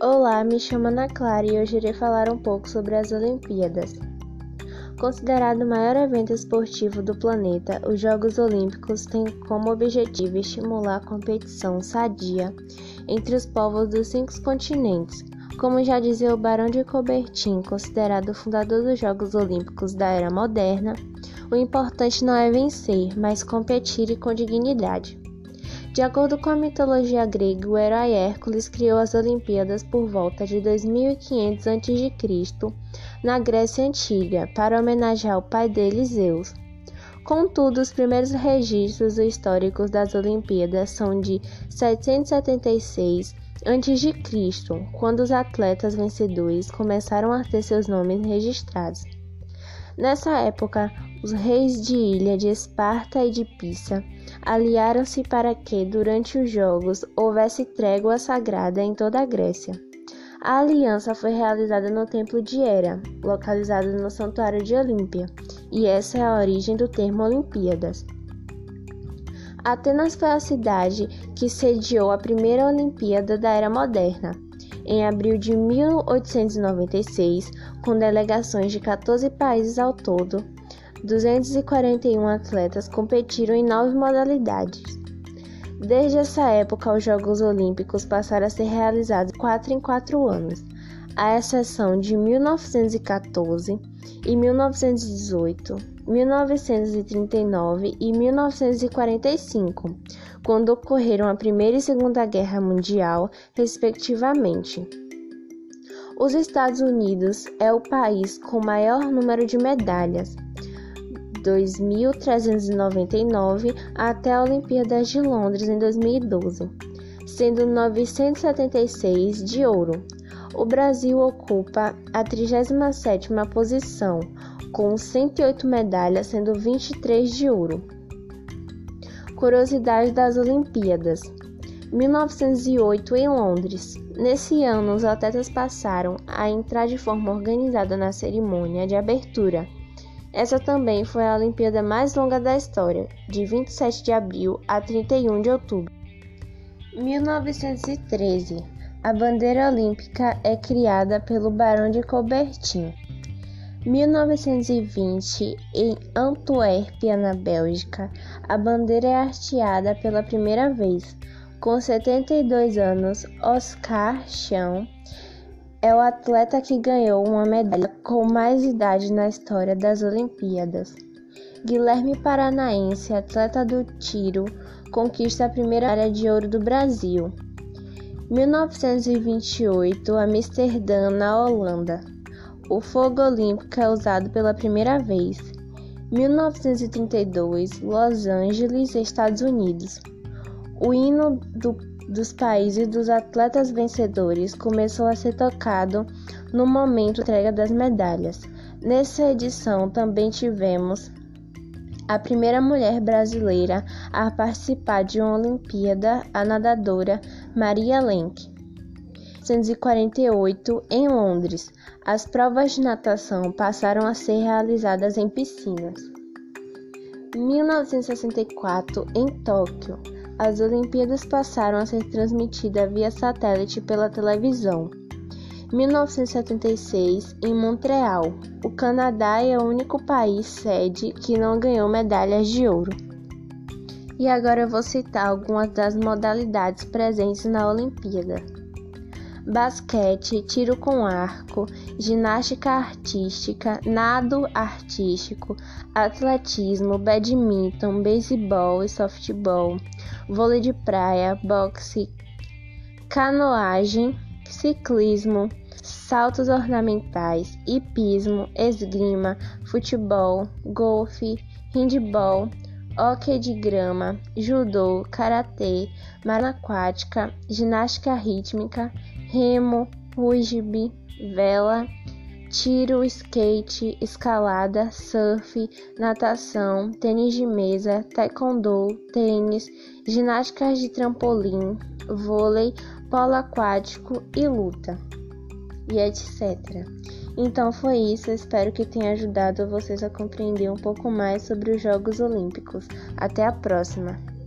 Olá, me chamo Ana Clara e hoje irei falar um pouco sobre as Olimpíadas. Considerado o maior evento esportivo do planeta, os Jogos Olímpicos têm como objetivo estimular a competição sadia entre os povos dos cinco continentes. Como já dizia o Barão de Coubertin, considerado o fundador dos Jogos Olímpicos da era moderna, o importante não é vencer, mas competir e com dignidade. De acordo com a mitologia grega, o herói Hércules criou as Olimpíadas por volta de 2500 a.C. na Grécia Antiga, para homenagear o pai dele, Zeus. Contudo, os primeiros registros históricos das Olimpíadas são de 776 a.C., quando os atletas vencedores começaram a ter seus nomes registrados. Nessa época, os reis de Ilha de Esparta e de Pisa aliaram-se para que, durante os Jogos, houvesse trégua sagrada em toda a Grécia. A aliança foi realizada no Templo de Hera, localizado no Santuário de Olímpia, e essa é a origem do termo Olimpíadas. Atenas foi a cidade que sediou a primeira Olimpíada da Era Moderna em abril de 1896, com delegações de 14 países ao todo. 241 atletas competiram em nove modalidades. Desde essa época, os Jogos Olímpicos passaram a ser realizados quatro em quatro anos, à exceção de 1914 e 1918, 1939 e 1945, quando ocorreram a Primeira e Segunda Guerra Mundial, respectivamente. Os Estados Unidos é o país com maior número de medalhas, 2.399 até a Olimpíadas de Londres em 2012, sendo 976 de ouro. O Brasil ocupa a 37ª posição, com 108 medalhas, sendo 23 de ouro. Curiosidade das Olimpíadas 1908 em Londres. Nesse ano, os atletas passaram a entrar de forma organizada na cerimônia de abertura. Essa também foi a Olimpíada mais longa da história, de 27 de abril a 31 de outubro. 1913. A bandeira olímpica é criada pelo Barão de Coubertin. 1920, em Antuérpia, na Bélgica, a bandeira é hasteada pela primeira vez. Com 72 anos, Oscar Chão é o atleta que ganhou uma medalha com mais idade na história das Olimpíadas. Guilherme Paranaense, atleta do tiro, conquista a primeira área de ouro do Brasil. 1928, Amsterdã, na Holanda. O fogo olímpico é usado pela primeira vez. 1932, Los Angeles, Estados Unidos. O hino do, dos países dos atletas vencedores começou a ser tocado no momento entrega das medalhas. Nessa edição também tivemos a primeira mulher brasileira a participar de uma Olimpíada, a nadadora Maria Lenk. 1948, em Londres, as provas de natação passaram a ser realizadas em piscinas. 1964, em Tóquio, as Olimpíadas passaram a ser transmitidas via satélite pela televisão. 1976, em Montreal, o Canadá é o único país sede que não ganhou medalhas de ouro. E agora eu vou citar algumas das modalidades presentes na Olimpíada basquete, tiro com arco, ginástica artística, nado artístico, atletismo, badminton, beisebol e softball, vôlei de praia, boxe, canoagem, ciclismo, saltos ornamentais, hipismo, esgrima, futebol, golfe, handball, hóquei de grama, judô, karatê, aquática, ginástica rítmica, remo, rugby, vela, tiro, skate, escalada, surf, natação, tênis de mesa, taekwondo, tênis, ginásticas de trampolim, vôlei, polo aquático e luta, e etc. Então foi isso, espero que tenha ajudado vocês a compreender um pouco mais sobre os Jogos Olímpicos. Até a próxima!